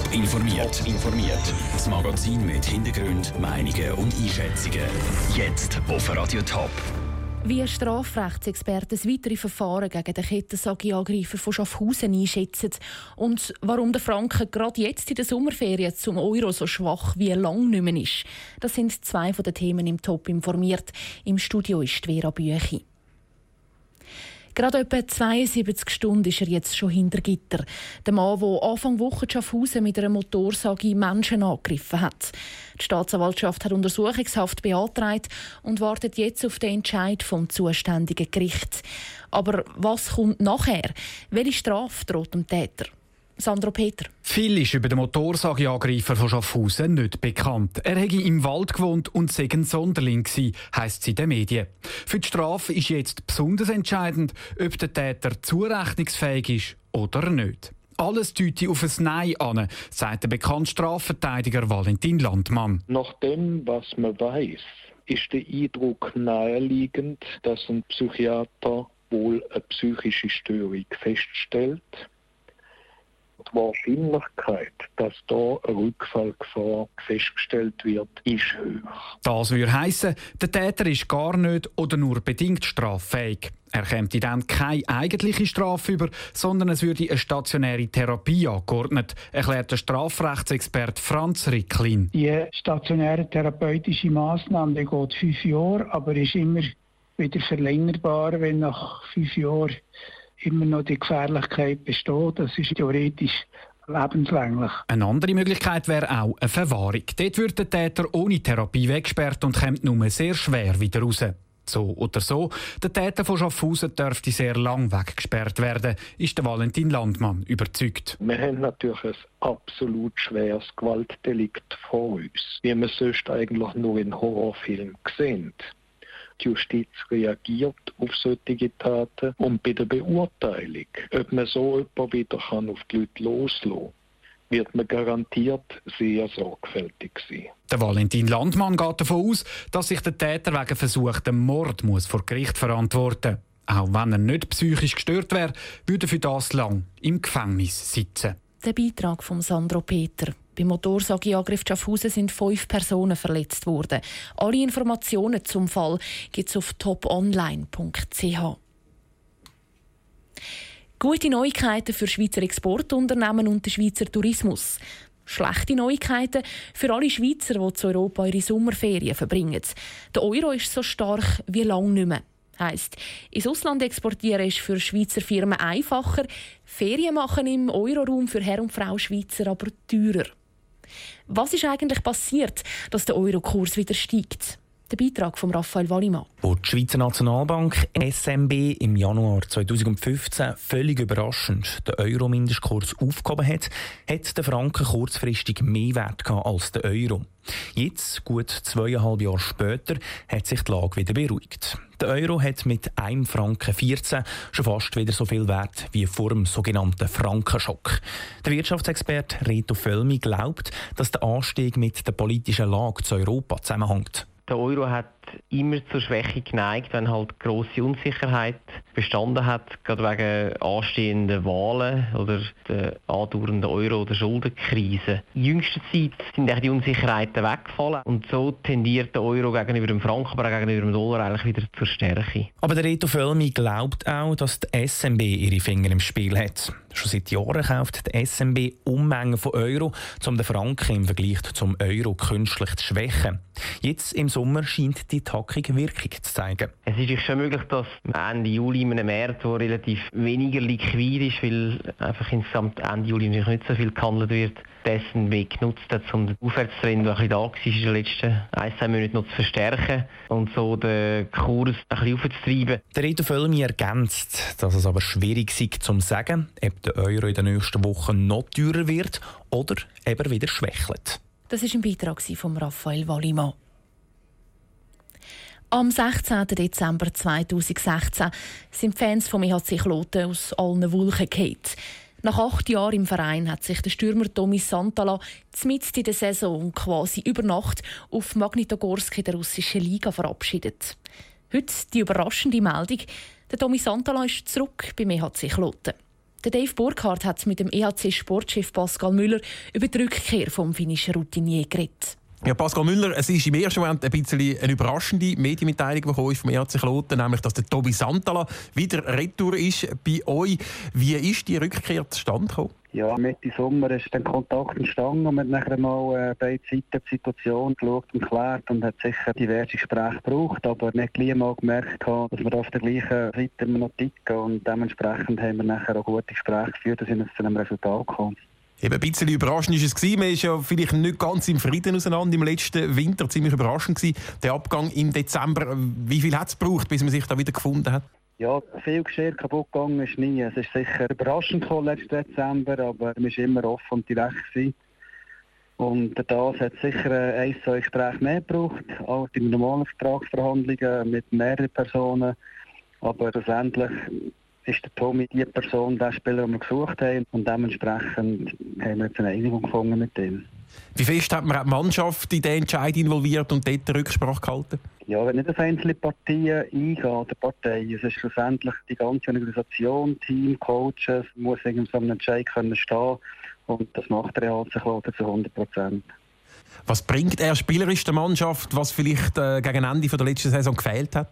Top informiert. informiert. Das Magazin mit Hintergrund, Meinungen und Einschätzungen. Jetzt auf Radio Top. Wie Strafrechtsexperten das weitere Verfahren gegen den Kettensagi-Angreifer von Schaffhausen einschätzen und warum der Franken gerade jetzt in der Sommerferien zum Euro so schwach wie lang nicht mehr ist. Das sind zwei von den Themen im Top informiert. Im Studio ist Vera Büchi. Gerade etwa 72 Stunden ist er jetzt schon hinter Gitter. Der Mann, der Anfang Woche Schaffhausen mit einer Motorsage Menschen angegriffen hat. Die Staatsanwaltschaft hat Untersuchungshaft beantragt und wartet jetzt auf den Entscheid vom zuständigen Gericht. Aber was kommt nachher? Welche Strafe droht dem Täter? Sandro Peter. Viel ist über den Motorsageangreifer von Schaffhausen nicht bekannt. Er hätte im Wald gewohnt und sei ein Sonderling gewesen, heisst es in den Medien. Für die Strafe ist jetzt besonders entscheidend, ob der Täter zurechnungsfähig ist oder nicht. Alles deutet auf ein Nein an, sagt der bekannte Strafverteidiger Valentin Landmann. Nach dem, was man weiß, ist der Eindruck naheliegend, dass ein Psychiater wohl eine psychische Störung feststellt die Wahrscheinlichkeit, dass da eine Rückfallgefahr festgestellt wird, ist hoch. Das würde heissen, der Täter ist gar nicht oder nur bedingt straffähig. Er käme dann keine eigentliche Strafe über, sondern es würde eine stationäre Therapie angeordnet, erklärt der Strafrechtsexperte Franz Ricklin. Die stationäre therapeutische Massnahme geht fünf Jahre, aber ist immer wieder verlängerbar, wenn nach fünf Jahren immer noch die Gefährlichkeit besteht. Das ist theoretisch lebenslänglich. Eine andere Möglichkeit wäre auch eine Verwahrung. Dort wird der Täter ohne Therapie weggesperrt und kommt nur sehr schwer wieder raus. So oder so, der Täter von Schaffhausen dürfte sehr lang weggesperrt werden, ist der Valentin Landmann überzeugt. Wir haben natürlich ein absolut schweres Gewaltdelikt vor uns, wie man sonst eigentlich nur in Horrorfilmen sehen die Justiz reagiert auf solche Taten und bei der Beurteilung, ob man so jemanden wieder kann auf die Leute loslassen kann, wird man garantiert sehr sorgfältig sein. Der Valentin Landmann geht davon aus, dass sich der Täter wegen versuchten Mord muss vor Gericht verantworten muss. Auch wenn er nicht psychisch gestört wäre, würde er für das lang im Gefängnis sitzen. Der Beitrag von Sandro Peter. Beim Motorsageangriff Schaffhausen sind fünf Personen verletzt worden. Alle Informationen zum Fall gibt es auf toponline.ch. Gute Neuigkeiten für Schweizer Exportunternehmen und den Schweizer Tourismus. Schlechte Neuigkeiten für alle Schweizer, die zu Europa ihre Sommerferien verbringen. Der Euro ist so stark wie lange nicht mehr. Heisst, ins Ausland exportieren ist für Schweizer Firmen einfacher, Ferien machen im Euroraum für Herr und Frau Schweizer aber teurer. Was ist eigentlich passiert, dass der Eurokurs wieder steigt? Der Beitrag von Raphael Wallimann. Wo die Schweizer Nationalbank SMB im Januar 2015 völlig überraschend den Euro-Mindestkurs aufgehoben hat, hat der Franken kurzfristig mehr Wert als der Euro. Jetzt, gut zweieinhalb Jahre später, hat sich die Lage wieder beruhigt. Der Euro hat mit 1 Franken 14 schon fast wieder so viel Wert wie vor dem sogenannten Frankenschock. Der Wirtschaftsexperte Reto Völmi glaubt, dass der Anstieg mit der politischen Lage zu Europa zusammenhängt. Der Euro hat immer zur Schwäche geneigt, wenn halt große Unsicherheit bestanden hat, gerade wegen anstehenden Wahlen oder der andauernden Euro- oder Schuldenkrise. In jüngster Zeit sind die Unsicherheiten weggefallen und so tendiert der Euro gegenüber dem Franken, aber auch gegenüber dem Dollar eigentlich wieder zur Stärke. Aber der Reto Völmi glaubt auch, dass die SMB ihre Finger im Spiel hat. Schon seit Jahren kauft die SMB Unmengen von Euro, um den Franken im Vergleich zum Euro künstlich zu schwächen. Jetzt im Sommer scheint die Taktik Wirkung zu zeigen. Es ist schon möglich, dass Ende Juli in einem Markt, der relativ weniger liquid ist, weil einfach insgesamt Ende Juli nicht so viel gehandelt wird, dessen Weg genutzt hat, um den Aufwärtstrend, der ein da war in den letzten ein, zwei Monaten noch zu verstärken und so den Kurs ein bisschen aufzutreiben. Der Reto Völmi ergänzt, dass es aber schwierig sei, zu sagen, ob der Euro in den nächsten Wochen noch teurer wird oder eben wieder schwächelt. Das war ein Beitrag von Raphael Wallimann. Am 16. Dezember 2016 sind Fans vom EHC Kloten aus allen Wolken gefallen. Nach acht Jahren im Verein hat sich der Stürmer Tommy Santala mitten in der Saison quasi über Nacht auf Magnitogorsk in der russischen Liga verabschiedet. Heute die überraschende Meldung, der Tommy Santala ist zurück beim EHC Kloten. Der Dave Burkhardt hat mit dem EHC-Sportchef Pascal Müller über die Rückkehr vom finnischen Routinier geredet. Ja, Pascal Müller, es ist im ersten Moment ein bisschen eine überraschende Medienmitteilung gekommen vom ERC Kloten, nämlich, dass der Tobi Santala wieder retour ist bei euch. Wie ist die Rückkehr zustande gekommen? Ja, Mitte Sommer ist dann Kontakt entstanden und man hat nachher mal äh, beide Seiten die Situation geschaut und geklärt und hat sicher diverse Gespräche gebraucht, aber nicht gleich mal gemerkt, dass wir auf der gleichen Seite noch ticken und dementsprechend haben wir nachher auch gute Gespräche geführt und sind zu einem Resultat gekommen. Eben ein bisschen überraschend ist es gewesen. Man ist ja vielleicht nicht ganz im Frieden auseinander im letzten Winter. Ziemlich überraschend gewesen. Der Abgang im Dezember. Wie viel hat es gebraucht, bis man sich da wieder gefunden hat? Ja, viel Geschirr kaputt gegangen ist nie. Es ist sicher überraschend gekommen letzten Dezember, aber man war immer offen und direkt. Gewesen. Und das hat sicher ein, zwei Gespräche mehr gebraucht, auch die normalen Vertragsverhandlungen mit mehreren Personen. Aber schlussendlich ist der Tommy die Person, der Spieler, den wir gesucht haben. Und dementsprechend haben wir jetzt eine Einigung gefunden mit ihm. Wie fest hat man die Mannschaft in den Entscheid involviert und dort Rücksprache gehalten? Ja, wenn nicht auf einzelne Partien eingehen, der Partei, es ist schlussendlich die ganze Organisation, Team, Coaches, muss in so einem Entscheid können stehen und das macht der Real sich zu 100 Prozent. Was bringt er spielerisch der Mannschaft, was vielleicht äh, gegen Ende der letzten Saison gefehlt hat?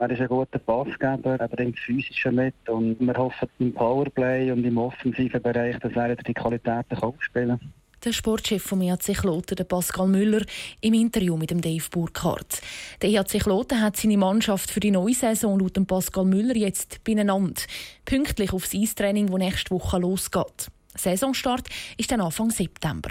Er ist ein guter Passgeber, er bringt das Physische mit und wir hoffen im Powerplay und im offensiven Bereich, dass er die Qualitäten aufspielen kann. Der Sportchef vom EHC Kloten, Pascal Müller, im Interview mit dem Dave Burkhardt. Der EHC Kloten hat seine Mannschaft für die neue Saison laut Pascal Müller jetzt beieinander. Pünktlich aufs Eistraining, das nächste Woche losgeht. Saisonstart ist dann Anfang September.